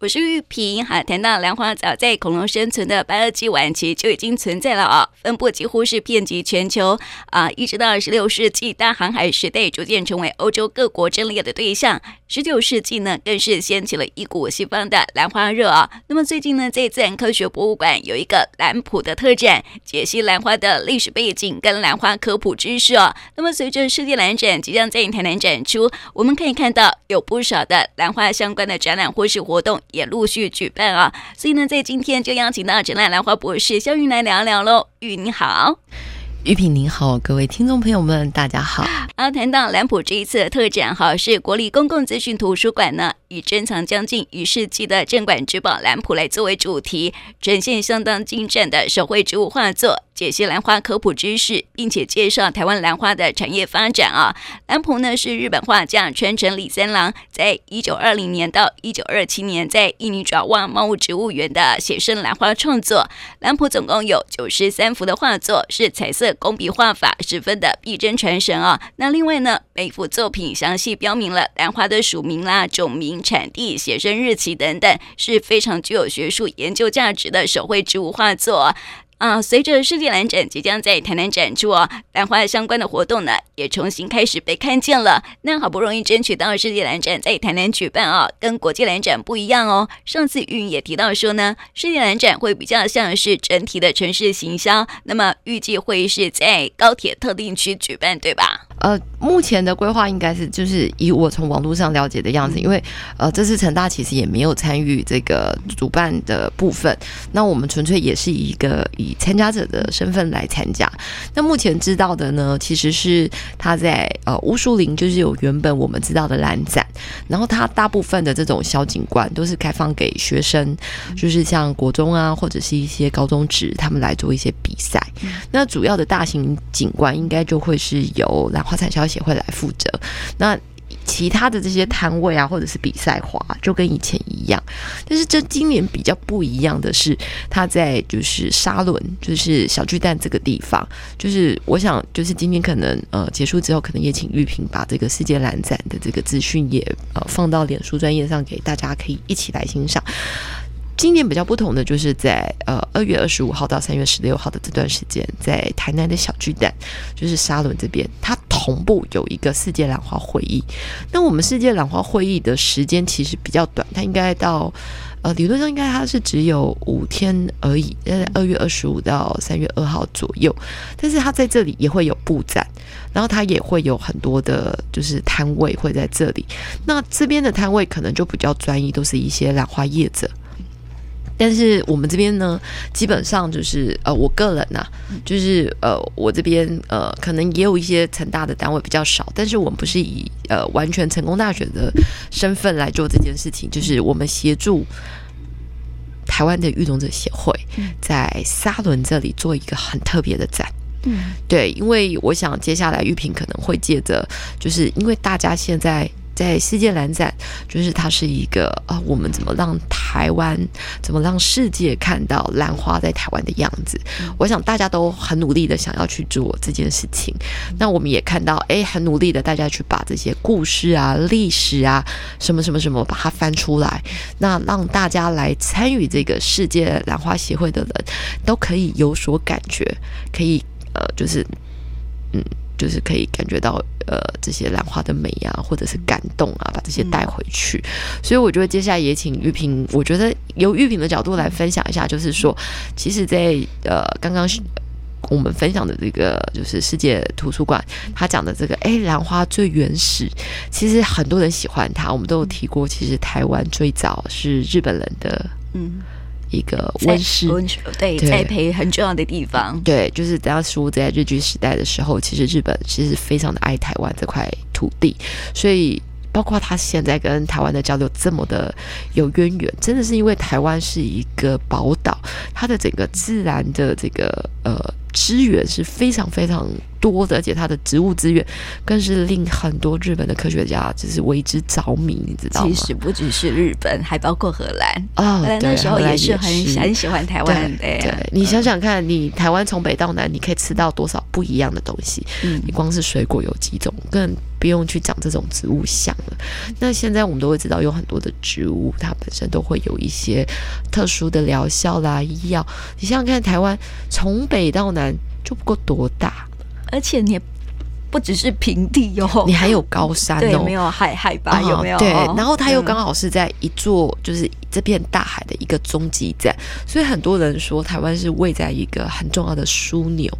我是玉萍，哈，谈到兰花，早在恐龙生存的白垩纪晚期就已经存在了啊，分布几乎是遍及全球啊，一直到十六世纪大航海时代，逐渐成为欧洲各国争猎的对象。十九世纪呢，更是掀起了一股西方的兰花热啊。那么最近呢，在自然科学博物馆有一个兰普的特展，解析兰花的历史背景跟兰花科普知识啊。那么随着世界兰展即将在台南展出，我们可以看到有不少的兰花相关的展览或是活动。也陆续举办啊，所以呢，在今天就邀请到展览兰花博士肖云来聊聊喽。玉你好，玉萍您好，各位听众朋友们，大家好。啊，谈到兰普这一次的特展哈，是国立公共资讯图书馆呢，以珍藏将近一世纪的镇馆之宝兰普来作为主题，呈现相当精湛的手绘植物画作。解析兰花科普知识，并且介绍台湾兰花的产业发展啊。兰普呢是日本画家川城李三郎在一九二零年到一九二七年在印尼爪哇猫物植物园的写生兰花创作。兰普总共有九十三幅的画作，是彩色工笔画法，十分的逼真传神啊。那另外呢，每幅作品详细标明了兰花的属名啦、种名、产地、写生日期等等，是非常具有学术研究价值的手绘植物画作。啊随着世界兰展即将在台南展出哦，兰花相关的活动呢也重新开始被看见了。那好不容易争取到世界兰展在台南举办哦，跟国际兰展不一样哦。上次玉也提到说呢，世界兰展会比较像是整体的城市行销，那么预计会是在高铁特定区举办，对吧？呃，目前的规划应该是就是以我从网络上了解的样子，因为呃，这次成大其实也没有参与这个主办的部分，那我们纯粹也是以一个以参加者的身份来参加。那目前知道的呢，其实是他在呃乌树林就是有原本我们知道的蓝展，然后他大部分的这种小景观都是开放给学生，就是像国中啊或者是一些高中职他们来做一些比赛。那主要的大型景观应该就会是由兰花产销协会来负责，那其他的这些摊位啊，或者是比赛花，就跟以前一样。但是这今年比较不一样的是，他在就是沙轮，就是小巨蛋这个地方，就是我想，就是今天可能呃结束之后，可能也请玉萍把这个世界蓝展的这个资讯也呃放到脸书专业上，给大家可以一起来欣赏。今年比较不同的就是在呃二月二十五号到三月十六号的这段时间，在台南的小巨蛋，就是沙仑这边，它同步有一个世界兰花会议。那我们世界兰花会议的时间其实比较短，它应该到呃理论上应该它是只有五天而已，在二月二十五到三月二号左右。但是它在这里也会有布展，然后它也会有很多的就是摊位会在这里。那这边的摊位可能就比较专一，都是一些兰花业者。但是我们这边呢，基本上就是呃，我个人呐、啊，就是呃，我这边呃，可能也有一些成大的单位比较少，但是我们不是以呃完全成功大学的身份来做这件事情，就是我们协助台湾的育种者协会在沙伦这里做一个很特别的展。嗯，对，因为我想接下来玉萍可能会借着，就是因为大家现在。在世界蓝展，就是它是一个啊，我们怎么让台湾，怎么让世界看到兰花在台湾的样子？我想大家都很努力的想要去做这件事情。那我们也看到，哎，很努力的大家去把这些故事啊、历史啊、什么什么什么把它翻出来，那让大家来参与这个世界兰花协会的人都可以有所感觉，可以呃，就是嗯。就是可以感觉到呃这些兰花的美啊，或者是感动啊，把这些带回去。所以我觉得接下来也请玉萍，我觉得由玉萍的角度来分享一下，就是说，其实在，呃刚刚我们分享的这个就是世界图书馆，他讲的这个哎兰花最原始，其实很多人喜欢它。我们都有提过，其实台湾最早是日本人的嗯。一个温室，对，栽培很重要的地方。对，就是当初在日据时代的时候，其实日本其实非常的爱台湾这块土地，所以包括他现在跟台湾的交流这么的有渊源，真的是因为台湾是一个宝岛，它的整个自然的这个呃资源是非常非常多的，而且它的植物资源更是令很多日本的科学家就是为之着迷，你知道吗？其实不只是日本，还包括荷兰啊，荷兰那时候也是很很喜欢台湾的。对，对你想想看，你台湾从北到南，你可以吃到多少不一样的东西？嗯，你光是水果有几种，更不用去讲这种植物相了。那现在我们都会知道，有很多的植物，它本身都会有一些特殊的疗效啦、医药。你想想看，台湾从北到南就不够多大，而且你也不只是平地哟，你还有高山哦，对，没有海海拔有没有？对，然后它又刚好是在一座就是这片大海的一个终极站，所以很多人说台湾是位在一个很重要的枢纽，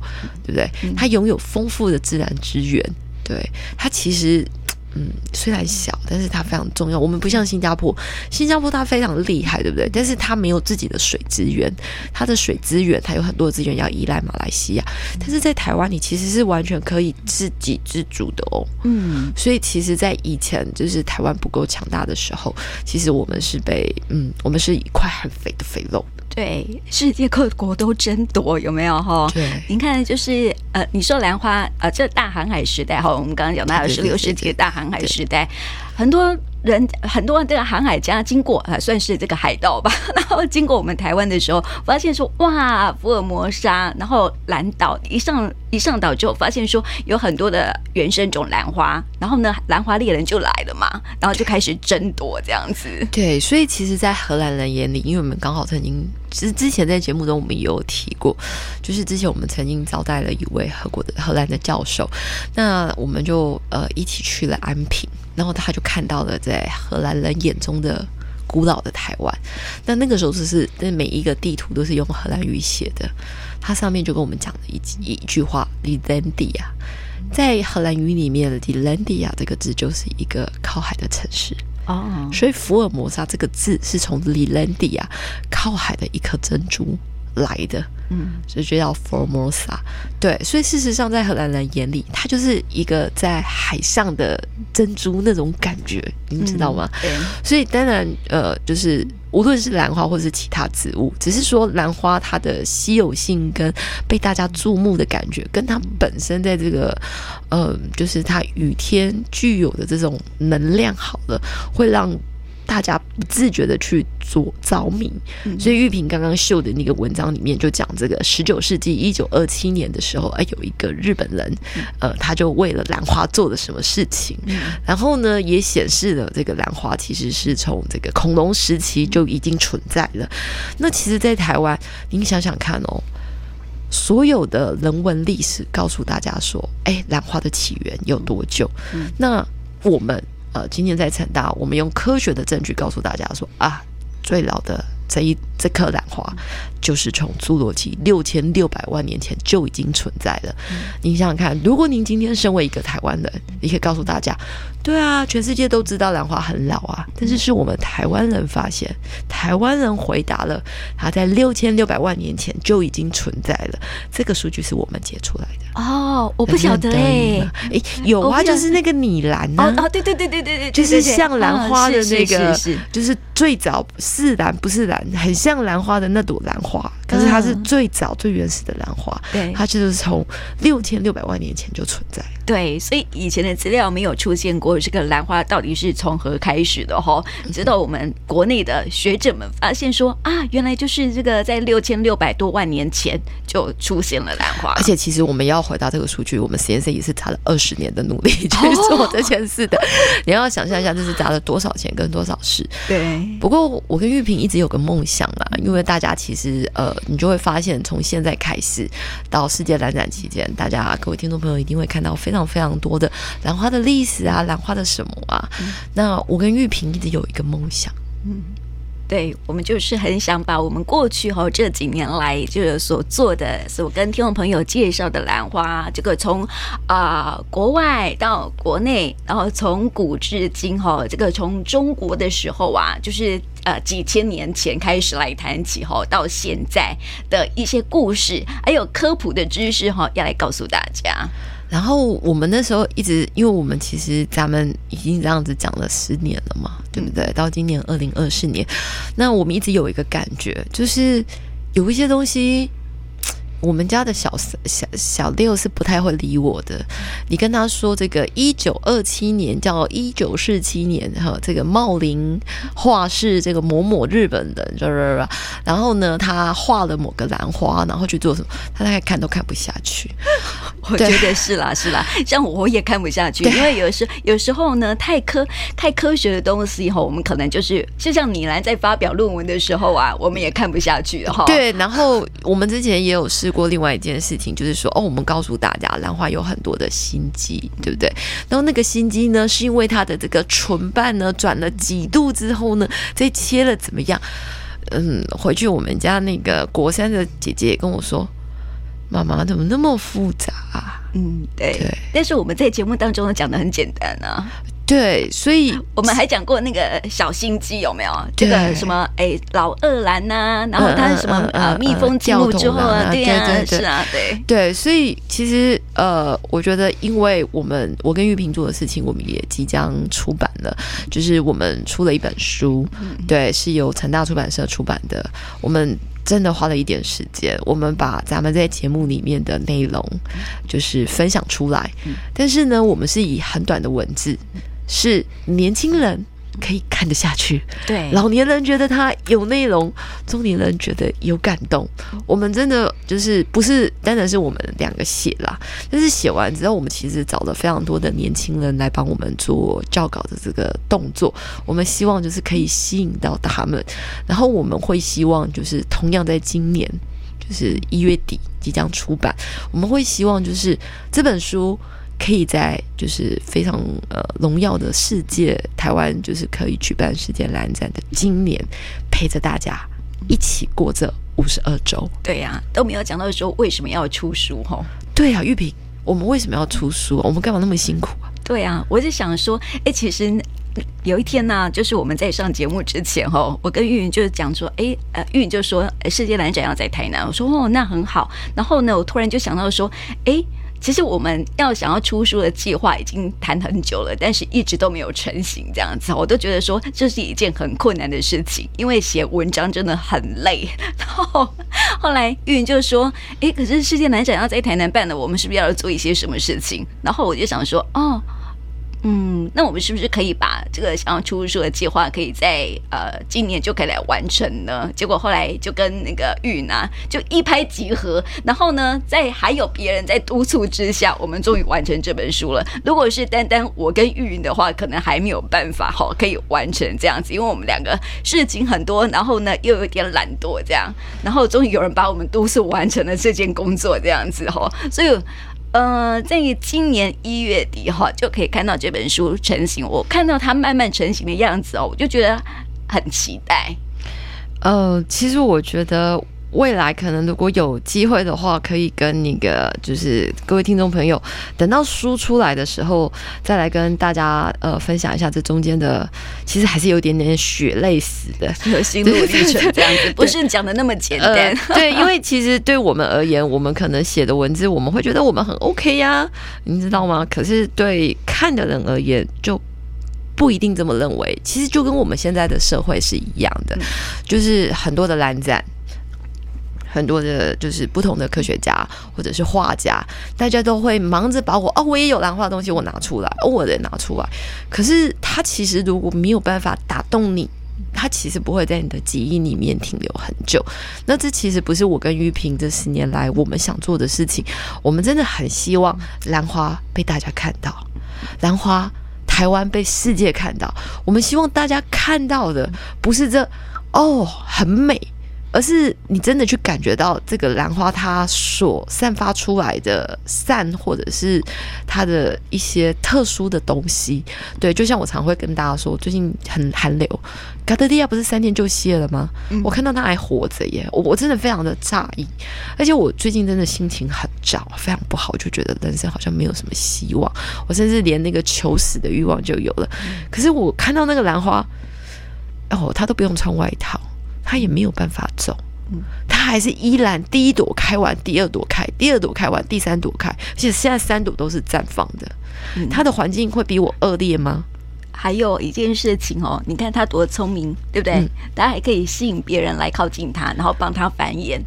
对不对？它拥有丰富的自然资源，对它其实。嗯，虽然小，但是它非常重要。我们不像新加坡，新加坡它非常厉害，对不对？但是它没有自己的水资源，它的水资源它有很多资源要依赖马来西亚。但是在台湾，你其实是完全可以自给自足的哦。嗯，所以其实，在以前就是台湾不够强大的时候，其实我们是被嗯，我们是一块很肥的肥肉。对，世界各国都争夺，有没有哈？对，您看，就是呃，你说兰花，呃，这大航海时代哈，我们刚刚讲到十六世纪的大航海时代，很多。人很多这个航海家经过啊，算是这个海盗吧。然后经过我们台湾的时候，发现说哇，福尔摩沙，然后兰岛一上一上岛之后，发现说有很多的原生种兰花。然后呢，兰花猎人就来了嘛，然后就开始争夺这样子。对，所以其实，在荷兰人眼里，因为我们刚好曾经，其实之前在节目中我们也有提过，就是之前我们曾经招待了一位荷国的荷兰的教授，那我们就呃一起去了安平。然后他就看到了在荷兰人眼中的古老的台湾。那那个时候就是，那每一个地图都是用荷兰语写的。它上面就跟我们讲了一一句话 “Zeelandia”。在荷兰语里面 “Zeelandia” 这个字就是一个靠海的城市哦。所以福尔摩沙这个字是从 “Zeelandia” 靠海的一颗珍珠来的。嗯，所以就叫 Formosa。对，所以事实上，在荷兰人眼里，它就是一个在海上的珍珠那种感觉，你们知道吗？对。所以当然，呃，就是无论是兰花或者是其他植物，只是说兰花它的稀有性跟被大家注目的感觉，跟它本身在这个，呃，就是它与天具有的这种能量，好了，会让。大家不自觉的去做着迷，所以玉萍刚刚秀的那个文章里面就讲这个十九世纪一九二七年的时候，哎，有一个日本人，呃，他就为了兰花做了什么事情，然后呢，也显示了这个兰花其实是从这个恐龙时期就已经存在了。那其实，在台湾，您想想看哦，所有的人文历史告诉大家说，哎，兰花的起源有多久？那我们。呃，今年在成大，我们用科学的证据告诉大家说啊，最老的这一这颗兰花，就是从侏罗纪六千六百万年前就已经存在了。嗯、您想想看，如果您今天身为一个台湾人，你可以告诉大家。对啊，全世界都知道兰花很老啊，但是是我们台湾人发现，台湾人回答了，它在六千六百万年前就已经存在了。这个数据是我们解出来的哦，我不晓得哎，哎，有啊，就是那个拟兰啊，哦，对对对对对对，就是像兰花的那个，是就是最早是兰不是兰，很像兰花的那朵兰花，可是它是最早最原始的兰花，对，它就是从六千六百万年前就存在。对，所以以前的资料没有出现过这个兰花到底是从何开始的哈？直到我们国内的学者们发现说啊，原来就是这个在六千六百多万年前就出现了兰花。而且其实我们要回答这个数据，我们实验室也是砸了二十年的努力去做这件事的。你要想象一下，这是砸了多少钱跟多少事。对。不过我跟玉萍一直有个梦想啦，因为大家其实呃，你就会发现从现在开始到世界兰展期间，大家各位听众朋友一定会看到非常。非常非常多的兰花的历史啊，兰花的什么啊？嗯、那我跟玉萍一直有一个梦想，嗯，对，我们就是很想把我们过去哈这几年来就是所做的，所跟听众朋友介绍的兰花，这个从啊、呃、国外到国内，然后从古至今哈，这个从中国的时候啊，就是。呃，几千年前开始来谈起哈，到现在的一些故事，还有科普的知识哈，要来告诉大家。然后我们那时候一直，因为我们其实咱们已经这样子讲了十年了嘛，对不对？到今年二零二四年，那我们一直有一个感觉，就是有一些东西。我们家的小小小六是不太会理我的。你跟他说这个一九二七年叫一九四七年哈，这个茂林画室这个某某日本人，然后呢，他画了某个兰花，然后去做什么，他大概看都看不下去。我觉得是啦，是啦，像我也看不下去，因为有时有时候呢，太科太科学的东西以后，我们可能就是就像你来在发表论文的时候啊，我们也看不下去哈。对，然后我们之前也有试过另外一件事情，就是说哦，我们告诉大家兰花有很多的心机，对不对？然后那个心机呢，是因为它的这个唇瓣呢转了几度之后呢，再切了怎么样？嗯，回去我们家那个国三的姐姐也跟我说。妈妈怎么那么复杂啊？嗯，对。对，但是我们在节目当中讲的很简单啊。对，所以我们还讲过那个小心机有没有？这个什么哎，老二兰呐，然后它是什么呃，蜜蜂进入之后啊，对呀，是啊，对对。所以其实呃，我觉得，因为我们我跟玉萍做的事情，我们也即将出版了，就是我们出了一本书，对，是由成大出版社出版的，我们。真的花了一点时间，我们把咱们在节目里面的内容就是分享出来，但是呢，我们是以很短的文字，是年轻人。可以看得下去，对，老年人觉得它有内容，中年人觉得有感动。我们真的就是不是单单是我们两个写啦，但是写完之后，我们其实找了非常多的年轻人来帮我们做校稿的这个动作。我们希望就是可以吸引到他们，然后我们会希望就是同样在今年，就是一月底即将出版，我们会希望就是这本书。可以在就是非常呃荣耀的世界，台湾就是可以举办世界蓝展的今年，陪着大家一起过这五十二周。对呀、啊，都没有讲到说为什么要出书哈？对呀、啊，玉萍，我们为什么要出书？我们干嘛那么辛苦啊？对呀、啊，我就想说，哎，其实有一天呢、啊，就是我们在上节目之前哦，我跟玉云就是讲说，哎呃，玉云就说世界蓝展要在台南，我说哦，那很好。然后呢，我突然就想到说，哎。其实我们要想要出书的计划已经谈很久了，但是一直都没有成型。这样子，我都觉得说这是一件很困难的事情，因为写文章真的很累。然后后来玉云就说：“诶，可是世界难展要在台南办了，我们是不是要做一些什么事情？”然后我就想说：“哦。”嗯，那我们是不是可以把这个想要出书的计划，可以在呃今年就可以来完成呢？结果后来就跟那个玉呢，就一拍即合，然后呢，在还有别人在督促之下，我们终于完成这本书了。如果是单单我跟玉云的话，可能还没有办法哈，可以完成这样子，因为我们两个事情很多，然后呢又有点懒惰这样，然后终于有人把我们督促完成了这件工作这样子哈，所以。嗯，在今年一月底哈，就可以看到这本书成型。我看到它慢慢成型的样子哦，我就觉得很期待。呃，其实我觉得。未来可能如果有机会的话，可以跟那个就是各位听众朋友，等到书出来的时候，再来跟大家呃分享一下这中间的，其实还是有点点血泪史的心路历程，这样子不是讲的那么简单。呃、对，因为其实对我们而言，我们可能写的文字，我们会觉得我们很 OK 呀、啊，你知道吗？可是对看的人而言，就不一定这么认为。其实就跟我们现在的社会是一样的，就是很多的兰展。很多的，就是不同的科学家或者是画家，大家都会忙着把我哦，我也有兰花的东西，我拿出来，哦，我得拿出来。可是他其实如果没有办法打动你，他其实不会在你的记忆里面停留很久。那这其实不是我跟玉萍这十年来我们想做的事情。我们真的很希望兰花被大家看到，兰花台湾被世界看到。我们希望大家看到的不是这哦，很美。而是你真的去感觉到这个兰花它所散发出来的散，或者是它的一些特殊的东西。对，就像我常会跟大家说，最近很寒流，卡德利亚不是三天就谢了吗？嗯、我看到它还活着耶，我我真的非常的诧异。而且我最近真的心情很糟，非常不好，就觉得人生好像没有什么希望。我甚至连那个求死的欲望就有了。可是我看到那个兰花，哦，它都不用穿外套。他也没有办法走，他还是依然第一朵开完，第二朵开，第二朵开完，第三朵开，而且现在三朵都是绽放的。他的环境会比我恶劣吗？还有一件事情哦，你看他多聪明，对不对？嗯、他还可以吸引别人来靠近他，然后帮他繁衍。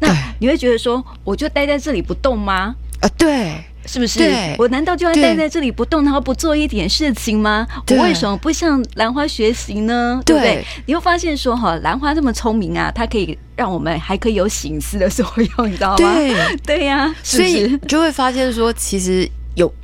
那你会觉得说，我就待在这里不动吗？啊、呃，对。是不是？我难道就要待在这里不动，然后不做一点事情吗？我为什么不向兰花学习呢？对不对？你会发现说哈，兰花这么聪明啊，它可以让我们还可以有醒思的作用，你知道吗？对对呀，所以就会发现说，其实。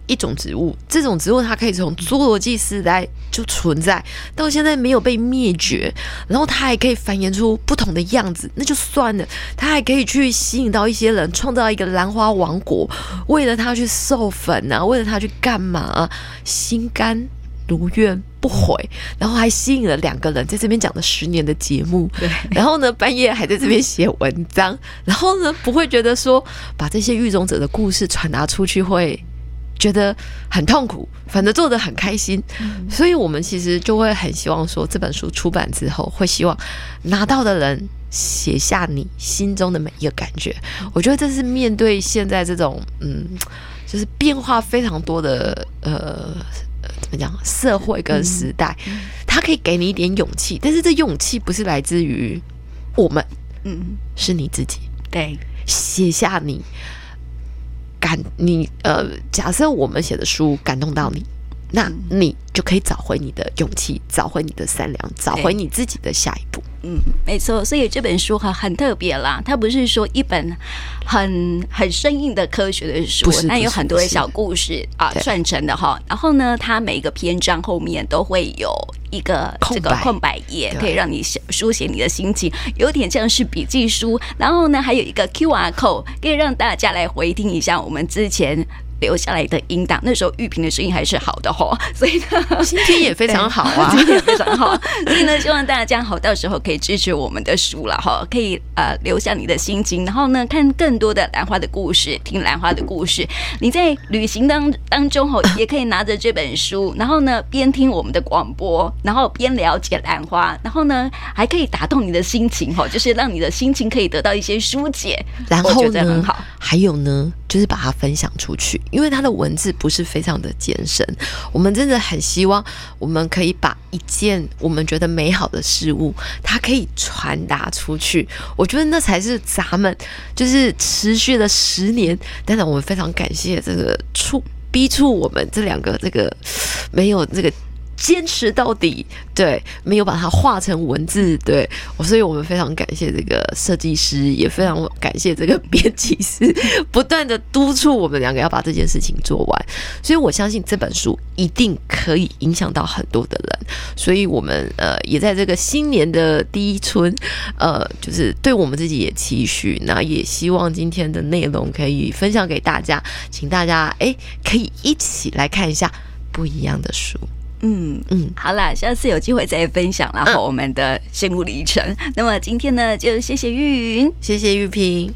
有一种植物，这种植物它可以从侏罗纪时代就存在，到现在没有被灭绝，然后它还可以繁衍出不同的样子，那就算了，它还可以去吸引到一些人，创造一个兰花王国，为了它去授粉啊，为了它去干嘛啊，心甘如愿不悔，然后还吸引了两个人在这边讲了十年的节目，对，然后呢，半夜还在这边写文章，然后呢，不会觉得说把这些育种者的故事传达出去会。觉得很痛苦，反正做的很开心，嗯，所以我们其实就会很希望说，这本书出版之后，会希望拿到的人写下你心中的每一个感觉。我觉得这是面对现在这种嗯，就是变化非常多的呃，怎么讲，社会跟时代，它可以给你一点勇气，但是这勇气不是来自于我们，嗯，是你自己，对，写下你。感你呃，假设我们写的书感动到你，那你就可以找回你的勇气，找回你的善良，找回你自己的下一步。嗯，没错。所以这本书哈很特别啦，它不是说一本很很生硬的科学的书，那有很多的小故事啊串成的哈。然后呢，它每一个篇章后面都会有一个这个空白页，可以让你写书写你的心情，有点像是笔记书。然后呢，还有一个 QR code，可以让大家来回听一下我们之前。留下来的音档，那时候玉萍的声音还是好的哈，所以呢，今天也非常好啊，今天也非常好，所以呢，希望大家好，到时候可以支持我们的书了哈，可以呃留下你的心情，然后呢，看更多的兰花的故事，听兰花的故事。你在旅行当当中哈，也可以拿着这本书，然后呢，边听我们的广播，然后边了解兰花，然后呢，还可以打动你的心情哈，就是让你的心情可以得到一些疏解，然后呢，很好。还有呢，就是把它分享出去。因为它的文字不是非常的艰深，我们真的很希望我们可以把一件我们觉得美好的事物，它可以传达出去。我觉得那才是咱们就是持续了十年，当然我们非常感谢这个促逼促我们这两个这个没有这个。坚持到底，对，没有把它画成文字，对，所以我们非常感谢这个设计师，也非常感谢这个编辑师，不断的督促我们两个要把这件事情做完。所以我相信这本书一定可以影响到很多的人。所以我们呃也在这个新年的第一春，呃，就是对我们自己也期许，那也希望今天的内容可以分享给大家，请大家哎可以一起来看一下不一样的书。嗯嗯，好啦，下次有机会再分享，然后我们的心路历程。那么今天呢，就谢谢玉云，谢谢玉萍。